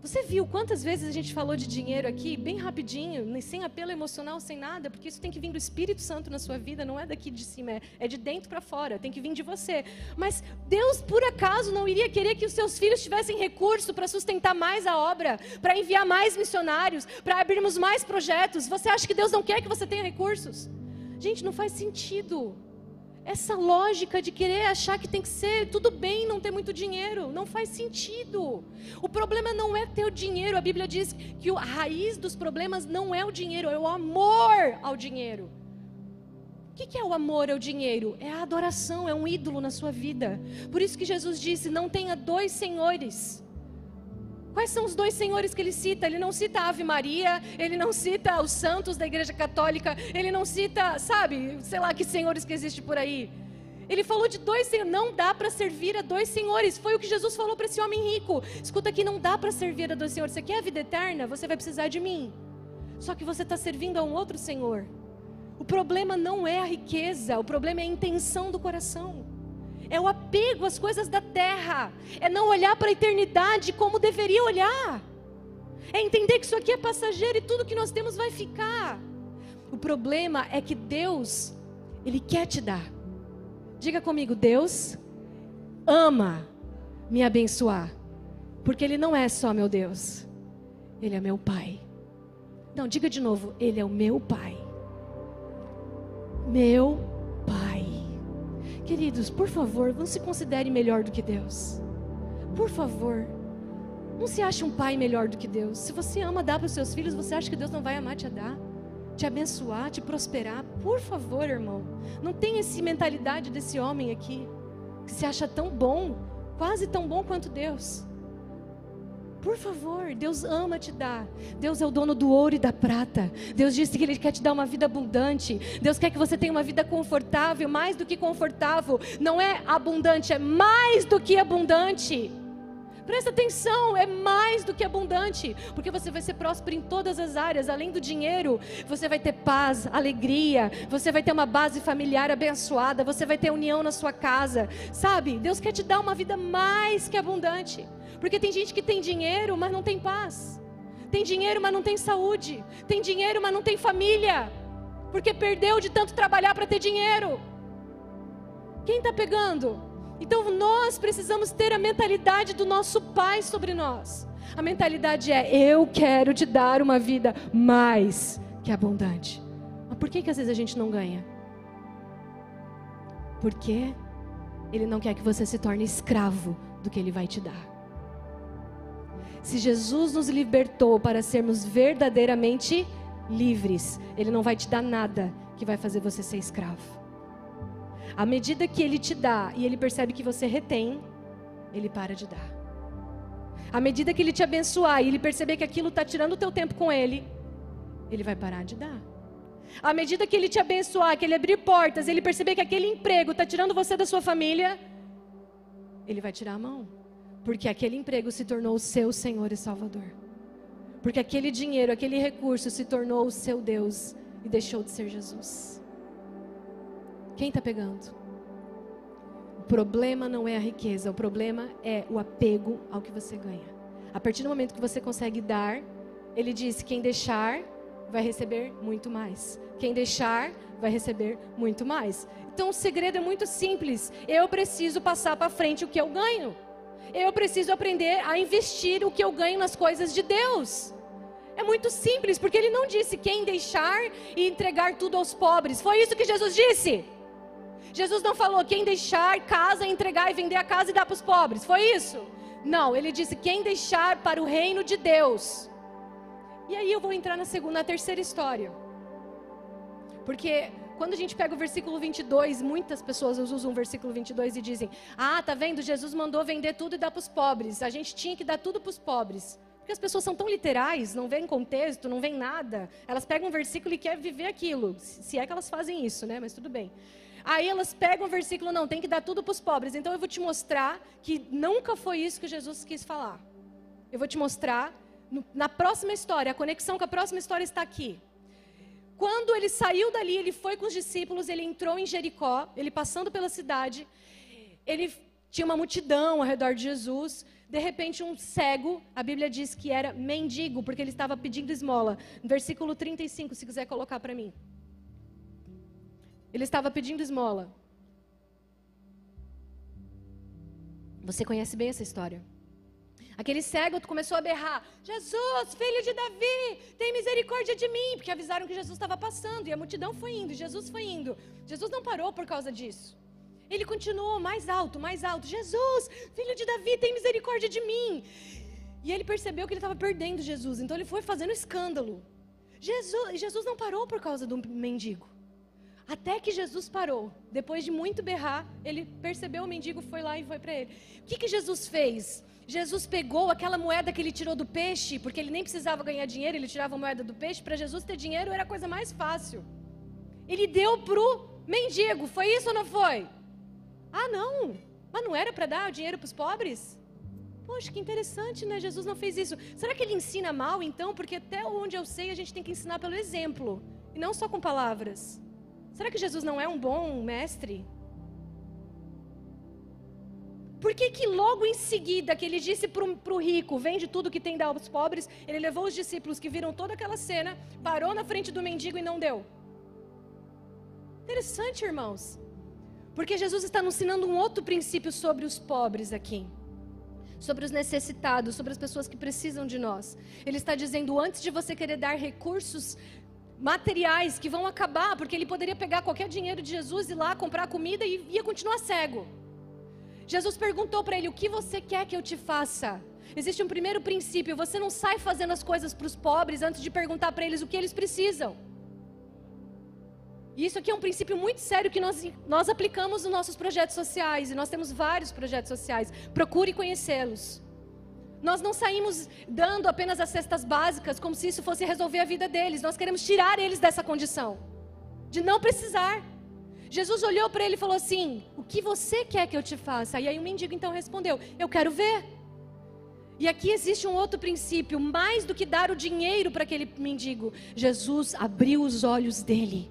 Você viu quantas vezes a gente falou de dinheiro aqui, bem rapidinho, sem apelo emocional, sem nada, porque isso tem que vir do Espírito Santo na sua vida, não é daqui de cima, é, é de dentro para fora, tem que vir de você. Mas Deus, por acaso, não iria querer que os seus filhos tivessem recurso para sustentar mais a obra, para enviar mais missionários, para abrirmos mais projetos? Você acha que Deus não quer que você tenha recursos? Gente, não faz sentido. Essa lógica de querer achar que tem que ser tudo bem não ter muito dinheiro, não faz sentido. O problema não é ter o dinheiro, a Bíblia diz que a raiz dos problemas não é o dinheiro, é o amor ao dinheiro. O que é o amor ao dinheiro? É a adoração, é um ídolo na sua vida. Por isso que Jesus disse: não tenha dois senhores. Quais são os dois senhores que ele cita? Ele não cita a Ave Maria, ele não cita os santos da Igreja Católica, ele não cita, sabe, sei lá que senhores que existem por aí. Ele falou de dois senhores, não dá para servir a dois senhores. Foi o que Jesus falou para esse homem rico. Escuta aqui, não dá para servir a dois senhores. Você quer a vida eterna? Você vai precisar de mim. Só que você está servindo a um outro senhor. O problema não é a riqueza, o problema é a intenção do coração. É o apego às coisas da terra. É não olhar para a eternidade como deveria olhar. É entender que isso aqui é passageiro e tudo que nós temos vai ficar. O problema é que Deus, Ele quer te dar. Diga comigo, Deus ama me abençoar. Porque Ele não é só meu Deus, Ele é meu Pai. Não, diga de novo, Ele é o meu Pai meu Pai. Queridos, por favor, não se considere melhor do que Deus. Por favor, não se ache um pai melhor do que Deus. Se você ama dar para os seus filhos, você acha que Deus não vai amar te dar? Te abençoar, te prosperar? Por favor, irmão. Não tenha essa mentalidade desse homem aqui, que se acha tão bom, quase tão bom quanto Deus. Por favor, Deus ama te dar. Deus é o dono do ouro e da prata. Deus disse que Ele quer te dar uma vida abundante. Deus quer que você tenha uma vida confortável, mais do que confortável. Não é abundante, é mais do que abundante. Presta atenção, é mais do que abundante, porque você vai ser próspero em todas as áreas, além do dinheiro, você vai ter paz, alegria, você vai ter uma base familiar abençoada, você vai ter união na sua casa, sabe? Deus quer te dar uma vida mais que abundante. Porque tem gente que tem dinheiro, mas não tem paz. Tem dinheiro, mas não tem saúde. Tem dinheiro, mas não tem família. Porque perdeu de tanto trabalhar para ter dinheiro. Quem está pegando? Então nós precisamos ter a mentalidade do nosso Pai sobre nós. A mentalidade é: eu quero te dar uma vida mais que abundante. Mas por que, que às vezes a gente não ganha? Porque Ele não quer que você se torne escravo do que Ele vai te dar. Se Jesus nos libertou para sermos verdadeiramente livres, Ele não vai te dar nada que vai fazer você ser escravo. À medida que Ele te dá e Ele percebe que você retém, Ele para de dar. À medida que Ele te abençoar e Ele perceber que aquilo está tirando o teu tempo com Ele, Ele vai parar de dar. À medida que Ele te abençoar, que Ele abrir portas, Ele perceber que aquele emprego está tirando você da sua família, Ele vai tirar a mão. Porque aquele emprego se tornou o seu Senhor e Salvador. Porque aquele dinheiro, aquele recurso se tornou o seu Deus e deixou de ser Jesus. Quem está pegando? O problema não é a riqueza, o problema é o apego ao que você ganha. A partir do momento que você consegue dar, ele diz: quem deixar vai receber muito mais. Quem deixar vai receber muito mais. Então o segredo é muito simples. Eu preciso passar para frente o que eu ganho eu preciso aprender a investir o que eu ganho nas coisas de Deus. É muito simples, porque ele não disse quem deixar e entregar tudo aos pobres. Foi isso que Jesus disse. Jesus não falou quem deixar casa, entregar e vender a casa e dar para os pobres. Foi isso? Não, ele disse quem deixar para o reino de Deus. E aí eu vou entrar na segunda, na terceira história. Porque quando a gente pega o versículo 22, muitas pessoas usam o versículo 22 e dizem: Ah, tá vendo? Jesus mandou vender tudo e dar para os pobres. A gente tinha que dar tudo para os pobres. Porque as pessoas são tão literais, não vêem contexto, não vêem nada. Elas pegam um versículo e querem viver aquilo. Se é que elas fazem isso, né? Mas tudo bem. Aí elas pegam o versículo, não, tem que dar tudo para os pobres. Então eu vou te mostrar que nunca foi isso que Jesus quis falar. Eu vou te mostrar na próxima história, a conexão com a próxima história está aqui. Quando ele saiu dali, ele foi com os discípulos, ele entrou em Jericó, ele passando pela cidade, ele tinha uma multidão ao redor de Jesus. De repente, um cego, a Bíblia diz que era mendigo, porque ele estava pedindo esmola. Versículo 35, se quiser colocar para mim. Ele estava pedindo esmola. Você conhece bem essa história. Aquele cego começou a berrar: Jesus, filho de Davi, tem misericórdia de mim, porque avisaram que Jesus estava passando e a multidão foi indo, Jesus foi indo. Jesus não parou por causa disso. Ele continuou mais alto, mais alto: Jesus, filho de Davi, tem misericórdia de mim. E ele percebeu que ele estava perdendo Jesus, então ele foi fazendo escândalo. Jesus, Jesus não parou por causa do mendigo. Até que Jesus parou. Depois de muito berrar, ele percebeu o mendigo, foi lá e foi para ele. O que, que Jesus fez? Jesus pegou aquela moeda que ele tirou do peixe, porque ele nem precisava ganhar dinheiro, ele tirava a moeda do peixe. Para Jesus ter dinheiro era a coisa mais fácil. Ele deu pro mendigo. Foi isso ou não foi? Ah, não. Mas não era para dar dinheiro para os pobres? Poxa, que interessante, né? Jesus não fez isso. Será que ele ensina mal, então? Porque até onde eu sei, a gente tem que ensinar pelo exemplo, e não só com palavras. Será que Jesus não é um bom mestre? Por que, que logo em seguida que ele disse para o rico, vende tudo que tem dá aos pobres, ele levou os discípulos que viram toda aquela cena, parou na frente do mendigo e não deu? Interessante, irmãos. Porque Jesus está nos ensinando um outro princípio sobre os pobres aqui. Sobre os necessitados, sobre as pessoas que precisam de nós. Ele está dizendo: antes de você querer dar recursos materiais que vão acabar, porque ele poderia pegar qualquer dinheiro de Jesus e lá comprar comida e ia continuar cego. Jesus perguntou para ele: O que você quer que eu te faça? Existe um primeiro princípio: você não sai fazendo as coisas para os pobres antes de perguntar para eles o que eles precisam. E isso aqui é um princípio muito sério que nós, nós aplicamos nos nossos projetos sociais, e nós temos vários projetos sociais. Procure conhecê-los. Nós não saímos dando apenas as cestas básicas como se isso fosse resolver a vida deles. Nós queremos tirar eles dessa condição de não precisar. Jesus olhou para ele e falou assim: O que você quer que eu te faça? E aí o mendigo então respondeu: Eu quero ver. E aqui existe um outro princípio: mais do que dar o dinheiro para aquele mendigo, Jesus abriu os olhos dele.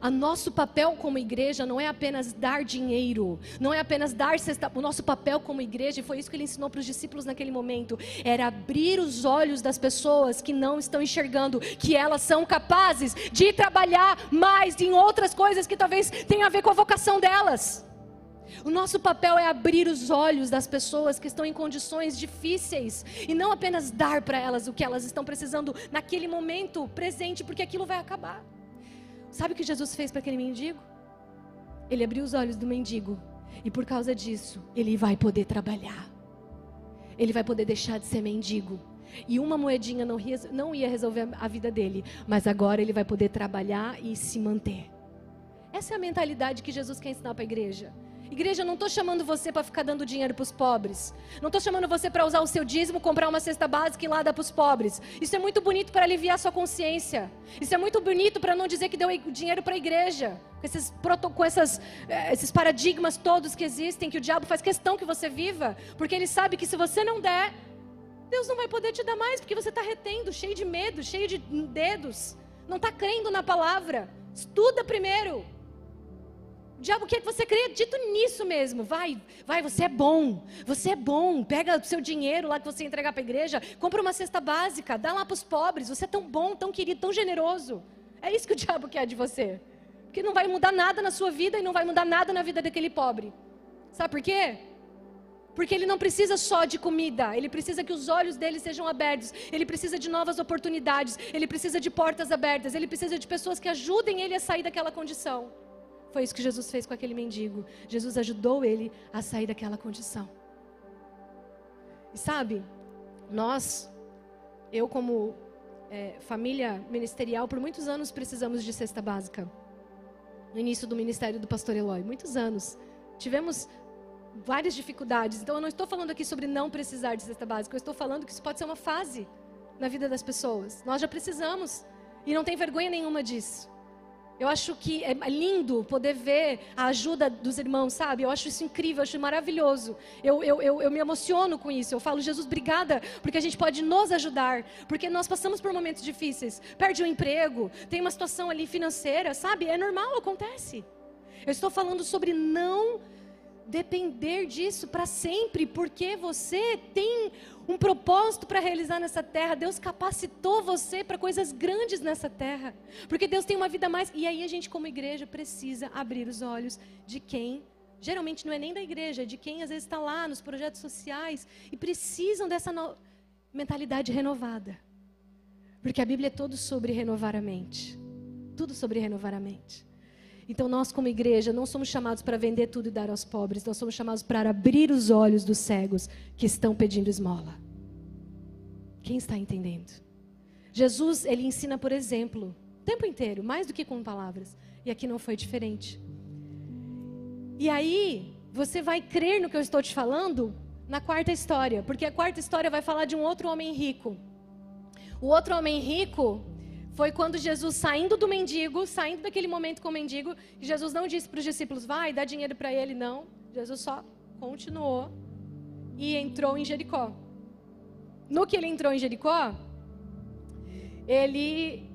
A nosso papel como igreja não é apenas dar dinheiro, não é apenas dar cesta. O nosso papel como igreja, e foi isso que ele ensinou para os discípulos naquele momento, era abrir os olhos das pessoas que não estão enxergando que elas são capazes de trabalhar mais em outras coisas que talvez tenham a ver com a vocação delas. O nosso papel é abrir os olhos das pessoas que estão em condições difíceis e não apenas dar para elas o que elas estão precisando naquele momento presente, porque aquilo vai acabar. Sabe o que Jesus fez para aquele mendigo? Ele abriu os olhos do mendigo e por causa disso ele vai poder trabalhar. Ele vai poder deixar de ser mendigo. E uma moedinha não, não ia resolver a vida dele, mas agora ele vai poder trabalhar e se manter. Essa é a mentalidade que Jesus quer ensinar para a igreja. Igreja, não estou chamando você para ficar dando dinheiro para os pobres. Não estou chamando você para usar o seu dízimo, comprar uma cesta básica e lá dar para os pobres. Isso é muito bonito para aliviar sua consciência. Isso é muito bonito para não dizer que deu dinheiro para a igreja. Com, esses, com essas, eh, esses paradigmas todos que existem, que o diabo faz questão que você viva. Porque ele sabe que se você não der, Deus não vai poder te dar mais, porque você está retendo, cheio de medo, cheio de dedos. Não está crendo na palavra. Estuda primeiro diabo quer que você acredite nisso mesmo. Vai, vai, você é bom. Você é bom. Pega o seu dinheiro lá que você entregar para a igreja, compra uma cesta básica, dá lá para os pobres. Você é tão bom, tão querido, tão generoso. É isso que o diabo quer de você. Porque não vai mudar nada na sua vida e não vai mudar nada na vida daquele pobre. Sabe por quê? Porque ele não precisa só de comida, ele precisa que os olhos dele sejam abertos, ele precisa de novas oportunidades, ele precisa de portas abertas, ele precisa de pessoas que ajudem ele a sair daquela condição. Foi isso que Jesus fez com aquele mendigo. Jesus ajudou ele a sair daquela condição. E sabe, nós, eu como é, família ministerial, por muitos anos precisamos de cesta básica. No início do ministério do pastor Eloy, muitos anos. Tivemos várias dificuldades. Então eu não estou falando aqui sobre não precisar de cesta básica, eu estou falando que isso pode ser uma fase na vida das pessoas. Nós já precisamos e não tem vergonha nenhuma disso. Eu acho que é lindo poder ver a ajuda dos irmãos, sabe? Eu acho isso incrível, eu acho maravilhoso. Eu, eu, eu, eu, me emociono com isso. Eu falo, Jesus, obrigada, porque a gente pode nos ajudar. Porque nós passamos por momentos difíceis. Perde o um emprego, tem uma situação ali financeira, sabe? É normal, acontece. Eu estou falando sobre não depender disso para sempre, porque você tem um propósito para realizar nessa terra. Deus capacitou você para coisas grandes nessa terra. Porque Deus tem uma vida mais. E aí a gente, como igreja, precisa abrir os olhos de quem. Geralmente não é nem da igreja, é de quem às vezes está lá nos projetos sociais e precisam dessa no... mentalidade renovada. Porque a Bíblia é todo sobre renovar a mente. Tudo sobre renovar a mente. Então, nós, como igreja, não somos chamados para vender tudo e dar aos pobres, nós somos chamados para abrir os olhos dos cegos que estão pedindo esmola. Quem está entendendo? Jesus, ele ensina por exemplo, o tempo inteiro, mais do que com palavras. E aqui não foi diferente. E aí, você vai crer no que eu estou te falando na quarta história, porque a quarta história vai falar de um outro homem rico. O outro homem rico foi quando Jesus, saindo do mendigo, saindo daquele momento com o mendigo, Jesus não disse para os discípulos, vai, dá dinheiro para ele, não. Jesus só continuou e entrou em Jericó. No que ele entrou em Jericó, ele.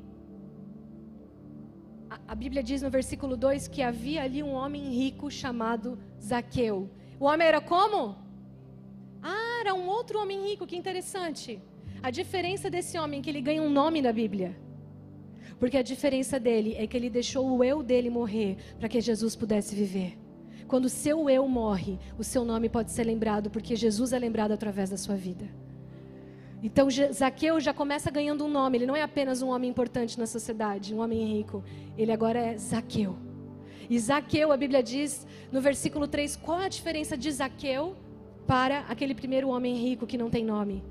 A, Bíblia diz no versículo 2 que havia ali um homem rico chamado Zaqueu. O homem era como? Ah, era um outro homem rico, que interessante. A diferença desse homem é que ele ganha um nome na Bíblia. Porque a diferença dele é que ele deixou o eu dele morrer para que Jesus pudesse viver. Quando o seu eu morre, o seu nome pode ser lembrado, porque Jesus é lembrado através da sua vida. Então Zaqueu já começa ganhando um nome. Ele não é apenas um homem importante na sociedade, um homem rico. Ele agora é Zaqueu. E Zaqueu, a Bíblia diz no versículo 3, qual a diferença de Zaqueu para aquele primeiro homem rico que não tem nome?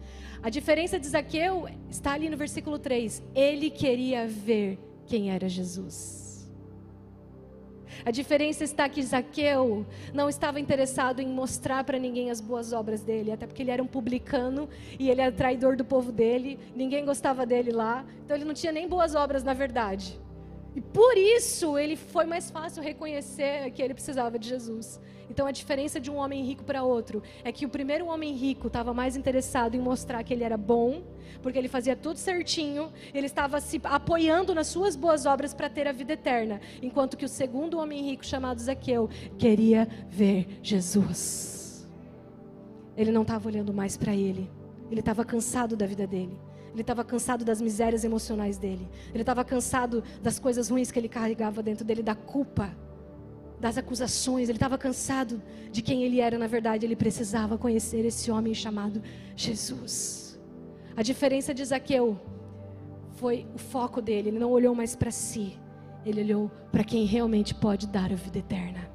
A diferença de Zaqueu está ali no versículo 3. Ele queria ver quem era Jesus. A diferença está que Zaqueu não estava interessado em mostrar para ninguém as boas obras dele, até porque ele era um publicano e ele era traidor do povo dele, ninguém gostava dele lá, então ele não tinha nem boas obras na verdade. E por isso ele foi mais fácil reconhecer que ele precisava de Jesus. Então a diferença de um homem rico para outro é que o primeiro homem rico estava mais interessado em mostrar que ele era bom, porque ele fazia tudo certinho, ele estava se apoiando nas suas boas obras para ter a vida eterna, enquanto que o segundo homem rico chamado Zaqueu queria ver Jesus. Ele não estava olhando mais para ele. Ele estava cansado da vida dele. Ele estava cansado das misérias emocionais dele. Ele estava cansado das coisas ruins que ele carregava dentro dele, da culpa das acusações, ele estava cansado de quem ele era, na verdade, ele precisava conhecer esse homem chamado Jesus. A diferença de Zaqueu foi o foco dele, ele não olhou mais para si, ele olhou para quem realmente pode dar a vida eterna.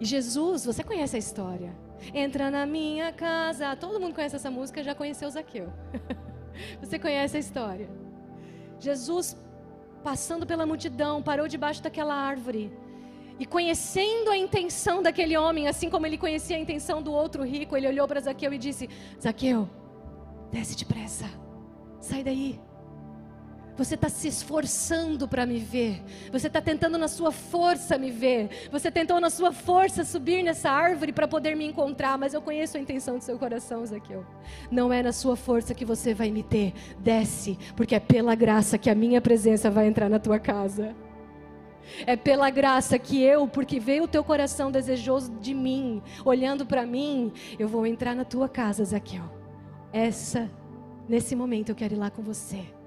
E Jesus, você conhece a história. Entra na minha casa. Todo mundo conhece essa música, já conheceu Zaqueu. você conhece a história. Jesus passando pela multidão, parou debaixo daquela árvore. E conhecendo a intenção daquele homem, assim como ele conhecia a intenção do outro rico, ele olhou para Zaqueu e disse: Zaqueu, desce depressa, sai daí. Você está se esforçando para me ver. Você está tentando na sua força me ver. Você tentou na sua força subir nessa árvore para poder me encontrar. Mas eu conheço a intenção do seu coração, Zaqueu. Não é na sua força que você vai me ter. Desce, porque é pela graça que a minha presença vai entrar na tua casa. É pela graça que eu, porque veio o teu coração desejoso de mim, olhando para mim, eu vou entrar na tua casa, Zaqueu. Essa, nesse momento, eu quero ir lá com você.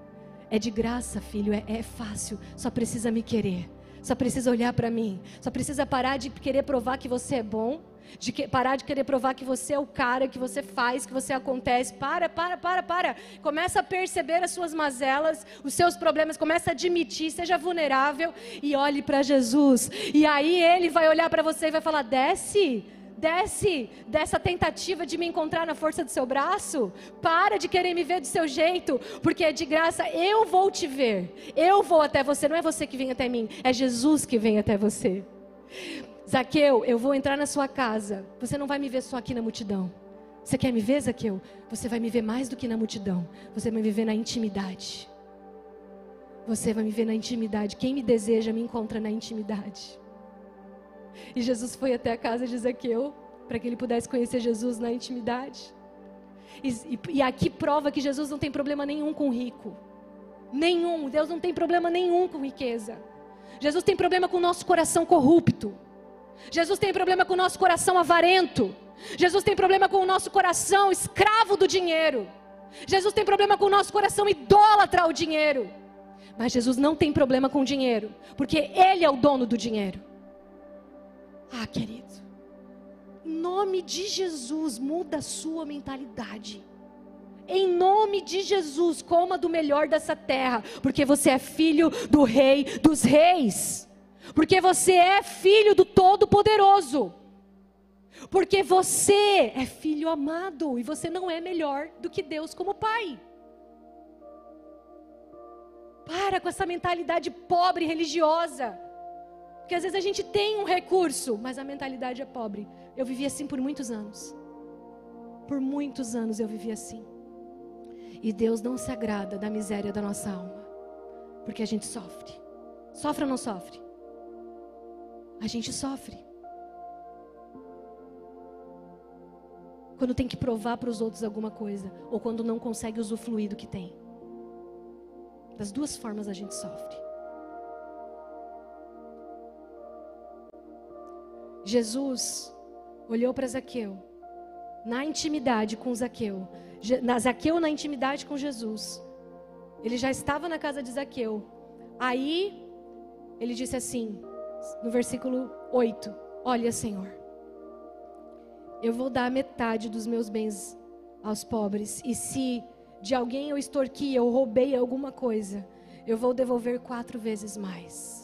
É de graça, filho, é, é fácil, só precisa me querer. Só precisa olhar para mim. Só precisa parar de querer provar que você é bom. De que, parar de querer provar que você é o cara, que você faz, que você acontece. Para, para, para, para. Começa a perceber as suas mazelas, os seus problemas. Começa a admitir, seja vulnerável e olhe para Jesus. E aí ele vai olhar para você e vai falar: desce Desce dessa tentativa de me encontrar na força do seu braço. Para de querer me ver do seu jeito, porque é de graça eu vou te ver. Eu vou até você, não é você que vem até mim, é Jesus que vem até você. Zaqueu, eu vou entrar na sua casa. Você não vai me ver só aqui na multidão. Você quer me ver, Zaqueu? Você vai me ver mais do que na multidão. Você vai me ver na intimidade. Você vai me ver na intimidade. Quem me deseja me encontra na intimidade. E Jesus foi até a casa de Zaqueu para que ele pudesse conhecer Jesus na intimidade. E, e, e, aqui prova que Jesus não tem problema nenhum com rico. Nenhum. Deus não tem problema nenhum com riqueza. Jesus tem problema com o nosso coração corrupto. Jesus tem problema com o nosso coração avarento. Jesus tem problema com o nosso coração escravo do dinheiro. Jesus tem problema com o nosso coração idólatra ao dinheiro. Mas Jesus não tem problema com o dinheiro, porque Ele é o dono do dinheiro. Ah, querido, em nome de Jesus, muda a sua mentalidade. Em nome de Jesus, coma do melhor dessa terra, porque você é filho do Rei dos Reis, porque você é filho do Todo-Poderoso, porque você é filho amado e você não é melhor do que Deus como Pai. Para com essa mentalidade pobre religiosa. Porque às vezes a gente tem um recurso, mas a mentalidade é pobre. Eu vivi assim por muitos anos. Por muitos anos eu vivi assim. E Deus não se agrada da miséria da nossa alma. Porque a gente sofre. Sofre ou não sofre? A gente sofre. Quando tem que provar para os outros alguma coisa, ou quando não consegue usufruir do que tem. Das duas formas a gente sofre. Jesus olhou para Zaqueu, na intimidade com Zaqueu, Zaqueu na intimidade com Jesus. Ele já estava na casa de Zaqueu. Aí ele disse assim: no versículo 8: Olha, Senhor, eu vou dar metade dos meus bens aos pobres, e se de alguém eu extorqui, eu roubei alguma coisa, eu vou devolver quatro vezes mais.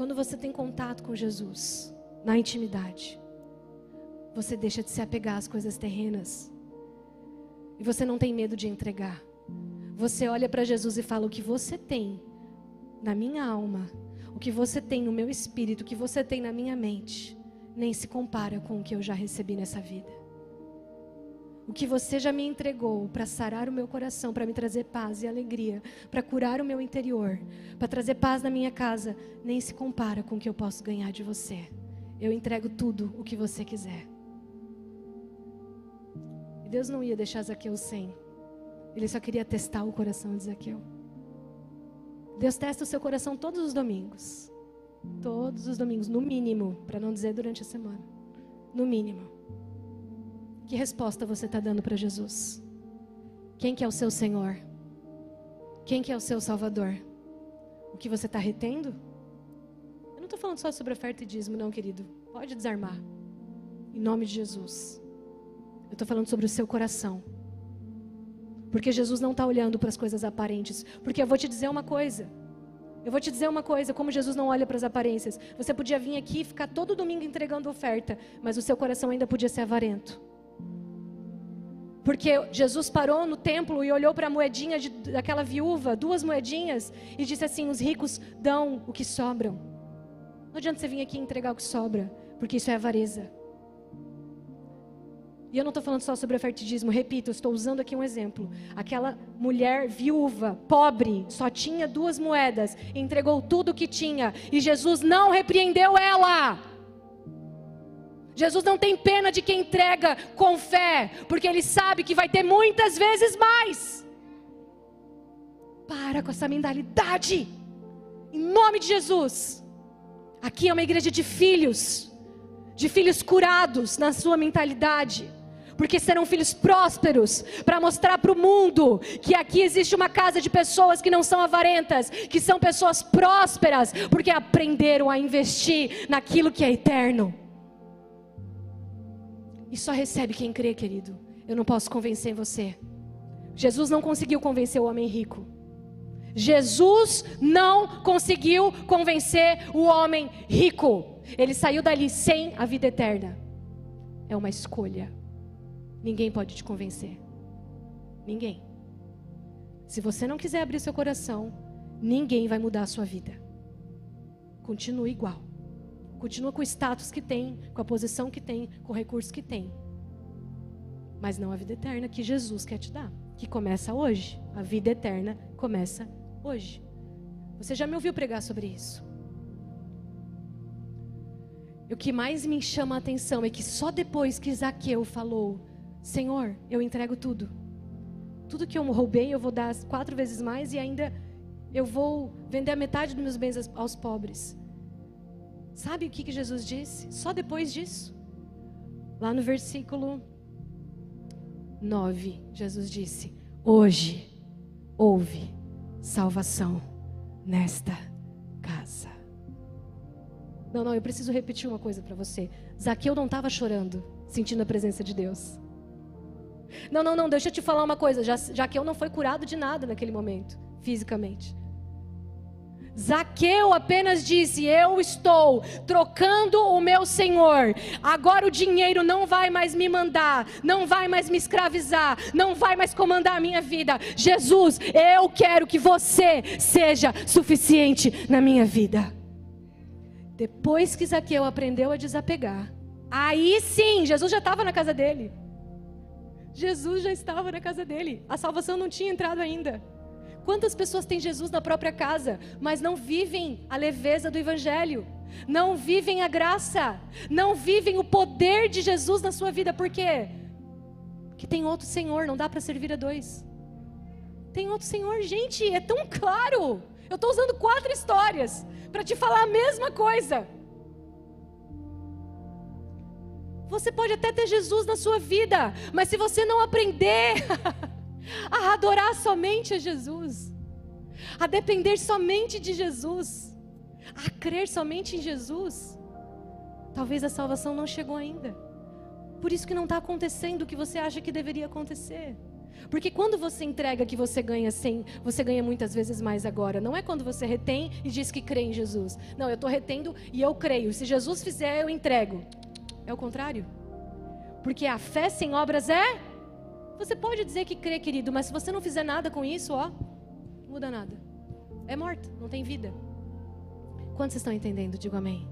Quando você tem contato com Jesus, na intimidade, você deixa de se apegar às coisas terrenas, e você não tem medo de entregar. Você olha para Jesus e fala: O que você tem na minha alma, o que você tem no meu espírito, o que você tem na minha mente, nem se compara com o que eu já recebi nessa vida. O que você já me entregou para sarar o meu coração, para me trazer paz e alegria, para curar o meu interior, para trazer paz na minha casa, nem se compara com o que eu posso ganhar de você. Eu entrego tudo o que você quiser. E Deus não ia deixar Zaqueu sem. Ele só queria testar o coração de Zaqueu. Deus testa o seu coração todos os domingos. Todos os domingos, no mínimo, para não dizer durante a semana. No mínimo. Que resposta você está dando para Jesus? Quem que é o seu Senhor? Quem que é o seu Salvador? O que você está retendo? Eu não estou falando só sobre oferta e dízimo, não, querido. Pode desarmar. Em nome de Jesus. Eu estou falando sobre o seu coração. Porque Jesus não está olhando para as coisas aparentes. Porque eu vou te dizer uma coisa. Eu vou te dizer uma coisa, como Jesus não olha para as aparências. Você podia vir aqui e ficar todo domingo entregando oferta, mas o seu coração ainda podia ser avarento. Porque Jesus parou no templo e olhou para a moedinha de, daquela viúva, duas moedinhas, e disse assim: os ricos dão o que sobram. Não adianta você vir aqui entregar o que sobra, porque isso é avareza. E eu não estou falando só sobre ofertidismo, repito, estou usando aqui um exemplo. Aquela mulher viúva, pobre, só tinha duas moedas, entregou tudo o que tinha, e Jesus não repreendeu ela. Jesus não tem pena de quem entrega com fé, porque ele sabe que vai ter muitas vezes mais. Para com essa mentalidade, em nome de Jesus. Aqui é uma igreja de filhos, de filhos curados na sua mentalidade porque serão filhos prósperos, para mostrar para o mundo que aqui existe uma casa de pessoas que não são avarentas, que são pessoas prósperas, porque aprenderam a investir naquilo que é eterno. E só recebe quem crê, querido. Eu não posso convencer você. Jesus não conseguiu convencer o homem rico. Jesus não conseguiu convencer o homem rico. Ele saiu dali sem a vida eterna. É uma escolha. Ninguém pode te convencer. Ninguém. Se você não quiser abrir seu coração, ninguém vai mudar a sua vida. Continue igual. Continua com o status que tem, com a posição que tem, com o recurso que tem. Mas não a vida eterna que Jesus quer te dar, que começa hoje. A vida eterna começa hoje. Você já me ouviu pregar sobre isso? O que mais me chama a atenção é que só depois que Zaqueu falou, Senhor, eu entrego tudo. Tudo que eu roubei, eu vou dar quatro vezes mais e ainda eu vou vender a metade dos meus bens aos pobres. Sabe o que, que Jesus disse? Só depois disso. Lá no versículo 9, Jesus disse: Hoje houve salvação nesta casa. Não, não, eu preciso repetir uma coisa para você. Zaqueu não estava chorando, sentindo a presença de Deus. Não, não, não, deixa eu te falar uma coisa. Já, já que eu não foi curado de nada naquele momento, fisicamente. Zaqueu apenas disse: Eu estou trocando o meu Senhor. Agora o dinheiro não vai mais me mandar, não vai mais me escravizar, não vai mais comandar a minha vida. Jesus, eu quero que você seja suficiente na minha vida. Depois que Zaqueu aprendeu a desapegar, aí sim, Jesus já estava na casa dele. Jesus já estava na casa dele. A salvação não tinha entrado ainda. Quantas pessoas têm Jesus na própria casa, mas não vivem a leveza do Evangelho, não vivem a graça, não vivem o poder de Jesus na sua vida, por quê? Porque tem outro Senhor, não dá para servir a dois. Tem outro Senhor, gente, é tão claro. Eu estou usando quatro histórias para te falar a mesma coisa. Você pode até ter Jesus na sua vida, mas se você não aprender a adorar somente a Jesus, a depender somente de Jesus, a crer somente em Jesus, talvez a salvação não chegou ainda. Por isso que não está acontecendo o que você acha que deveria acontecer. Porque quando você entrega que você ganha sem, você ganha muitas vezes mais agora. Não é quando você retém e diz que crê em Jesus. Não, eu estou retendo e eu creio. Se Jesus fizer, eu entrego. É o contrário. Porque a fé sem obras é. Você pode dizer que crê, querido, mas se você não fizer nada com isso, ó, não muda nada. É morta, não tem vida. Quantos estão entendendo? Digo amém.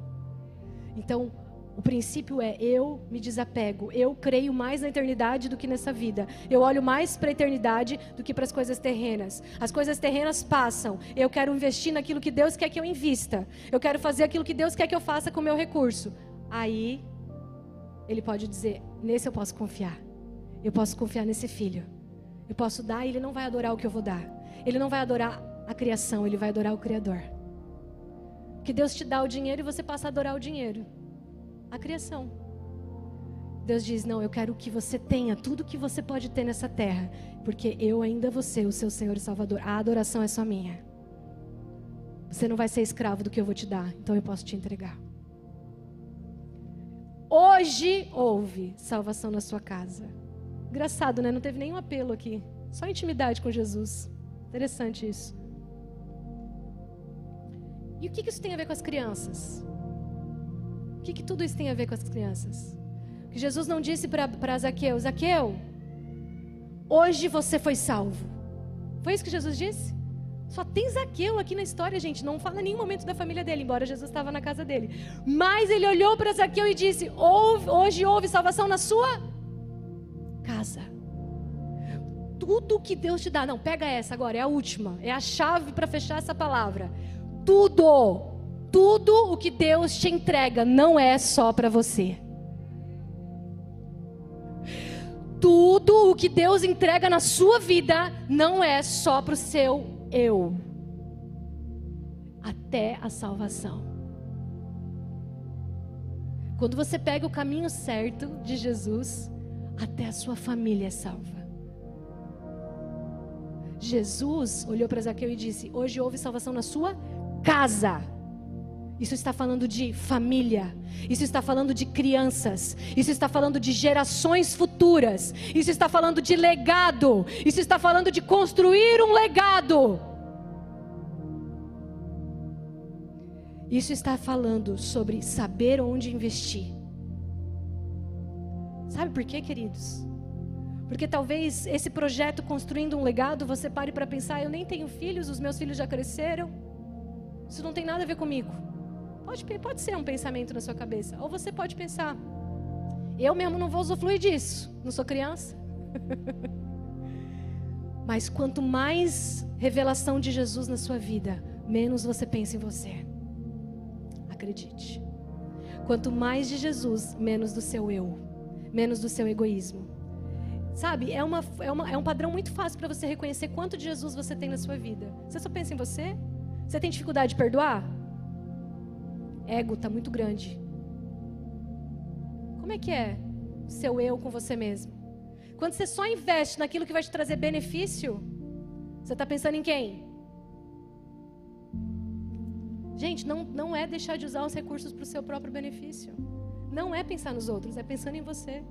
Então, o princípio é eu me desapego, eu creio mais na eternidade do que nessa vida. Eu olho mais para a eternidade do que para as coisas terrenas. As coisas terrenas passam. Eu quero investir naquilo que Deus quer que eu invista. Eu quero fazer aquilo que Deus quer que eu faça com o meu recurso. Aí ele pode dizer: nesse eu posso confiar. Eu posso confiar nesse filho. Eu posso dar e ele não vai adorar o que eu vou dar. Ele não vai adorar a criação, ele vai adorar o Criador. Que Deus te dá o dinheiro e você passa a adorar o dinheiro. A criação. Deus diz: Não, eu quero que você tenha tudo que você pode ter nessa terra, porque eu ainda vou ser o seu Senhor e Salvador. A adoração é só minha. Você não vai ser escravo do que eu vou te dar, então eu posso te entregar. Hoje houve salvação na sua casa. Engraçado, né? Não teve nenhum apelo aqui. Só intimidade com Jesus. Interessante isso. E o que isso tem a ver com as crianças? O que, que tudo isso tem a ver com as crianças? Que Jesus não disse para Zaqueu: Zaqueu, hoje você foi salvo. Foi isso que Jesus disse? Só tem Zaqueu aqui na história, gente. Não fala nenhum momento da família dele, embora Jesus estava na casa dele. Mas ele olhou para Zaqueu e disse: Hoje houve salvação na sua casa. Tudo que Deus te dá. Não, pega essa agora, é a última. É a chave para fechar essa palavra. Tudo, tudo o que Deus te entrega não é só para você. Tudo o que Deus entrega na sua vida não é só para o seu eu até a salvação. Quando você pega o caminho certo de Jesus, até a sua família é salva. Jesus olhou para Zaqueu e disse: Hoje houve salvação na sua casa. Isso está falando de família. Isso está falando de crianças. Isso está falando de gerações futuras. Isso está falando de legado. Isso está falando de construir um legado. Isso está falando sobre saber onde investir. Sabe por quê, queridos? Porque talvez esse projeto construindo um legado, você pare para pensar: eu nem tenho filhos, os meus filhos já cresceram. Isso não tem nada a ver comigo. Pode, pode ser um pensamento na sua cabeça. Ou você pode pensar: eu mesmo não vou usufruir disso, não sou criança. Mas quanto mais revelação de Jesus na sua vida, menos você pensa em você. Acredite. Quanto mais de Jesus, menos do seu eu, menos do seu egoísmo. Sabe, é, uma, é, uma, é um padrão muito fácil para você reconhecer quanto de Jesus você tem na sua vida. Você só pensa em você? Você tem dificuldade de perdoar? ego está muito grande. Como é que é o seu eu com você mesmo? Quando você só investe naquilo que vai te trazer benefício, você está pensando em quem? Gente, não, não é deixar de usar os recursos para o seu próprio benefício. Não é pensar nos outros, é pensando em você.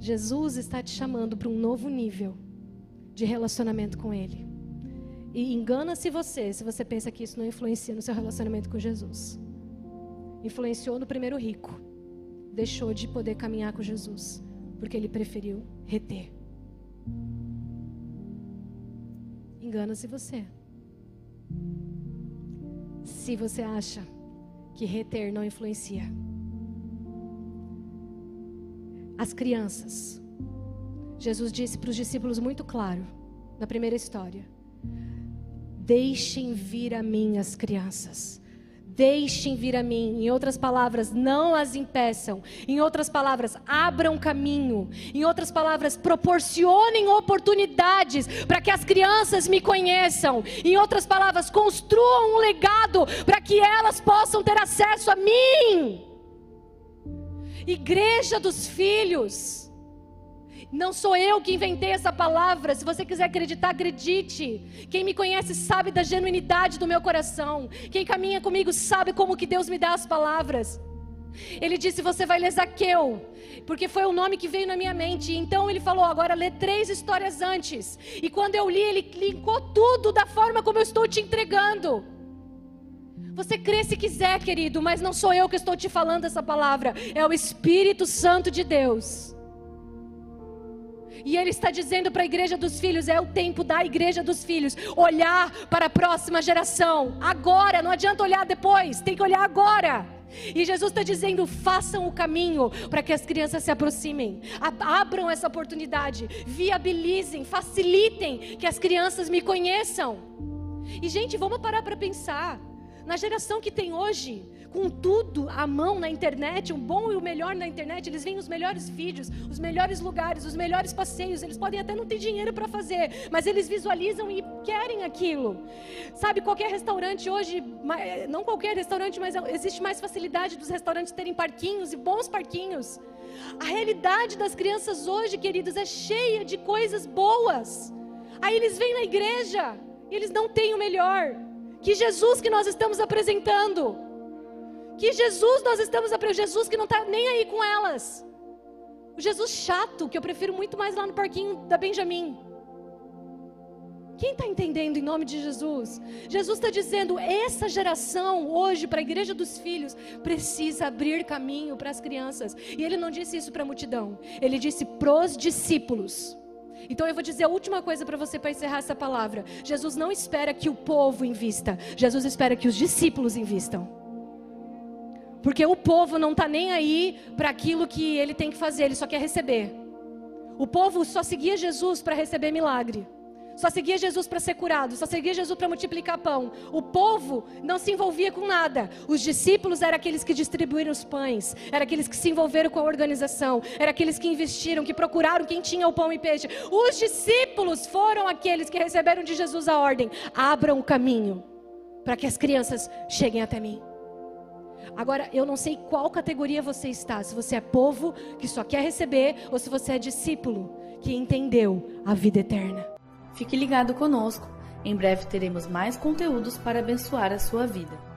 Jesus está te chamando para um novo nível de relacionamento com Ele. E engana-se você se você pensa que isso não influencia no seu relacionamento com Jesus. Influenciou no primeiro rico. Deixou de poder caminhar com Jesus, porque ele preferiu reter. Engana-se você. Se você acha que reter não influencia. As crianças. Jesus disse para os discípulos muito claro, na primeira história: Deixem vir a mim as crianças. Deixem vir a mim. Em outras palavras, não as impeçam. Em outras palavras, abram caminho. Em outras palavras, proporcionem oportunidades para que as crianças me conheçam. Em outras palavras, construam um legado para que elas possam ter acesso a mim. Igreja dos filhos. Não sou eu que inventei essa palavra. Se você quiser acreditar, acredite. Quem me conhece sabe da genuinidade do meu coração. Quem caminha comigo sabe como que Deus me dá as palavras. Ele disse: Você vai ler Zaqueu, porque foi o nome que veio na minha mente. Então ele falou: Agora lê três histórias antes. E quando eu li, ele linkou tudo da forma como eu estou te entregando. Você crê se quiser, querido, mas não sou eu que estou te falando essa palavra, é o Espírito Santo de Deus. E ele está dizendo para a igreja dos filhos: é o tempo da igreja dos filhos olhar para a próxima geração. Agora, não adianta olhar depois, tem que olhar agora. E Jesus está dizendo: façam o caminho para que as crianças se aproximem, abram essa oportunidade, viabilizem, facilitem que as crianças me conheçam. E, gente, vamos parar para pensar. Na geração que tem hoje, com tudo à mão na internet, o bom e o melhor na internet, eles veem os melhores vídeos, os melhores lugares, os melhores passeios. Eles podem até não ter dinheiro para fazer, mas eles visualizam e querem aquilo. Sabe, qualquer restaurante hoje, não qualquer restaurante, mas existe mais facilidade dos restaurantes terem parquinhos e bons parquinhos. A realidade das crianças hoje, queridos, é cheia de coisas boas. Aí eles vêm na igreja e eles não têm o melhor. Que Jesus que nós estamos apresentando. Que Jesus nós estamos apresentando, Jesus que não está nem aí com elas. O Jesus chato, que eu prefiro muito mais lá no parquinho da Benjamin. Quem está entendendo em nome de Jesus? Jesus está dizendo: essa geração hoje, para a igreja dos filhos, precisa abrir caminho para as crianças. E ele não disse isso para a multidão, ele disse pros discípulos. Então eu vou dizer a última coisa para você para encerrar essa palavra. Jesus não espera que o povo invista, Jesus espera que os discípulos invistam. Porque o povo não está nem aí para aquilo que ele tem que fazer, ele só quer receber. O povo só seguia Jesus para receber milagre. Só seguia Jesus para ser curado, só seguia Jesus para multiplicar pão. O povo não se envolvia com nada. Os discípulos eram aqueles que distribuíram os pães, eram aqueles que se envolveram com a organização, eram aqueles que investiram, que procuraram quem tinha o pão e peixe. Os discípulos foram aqueles que receberam de Jesus a ordem: abram o caminho para que as crianças cheguem até mim. Agora, eu não sei qual categoria você está, se você é povo que só quer receber ou se você é discípulo que entendeu a vida eterna. Fique ligado conosco. Em breve teremos mais conteúdos para abençoar a sua vida.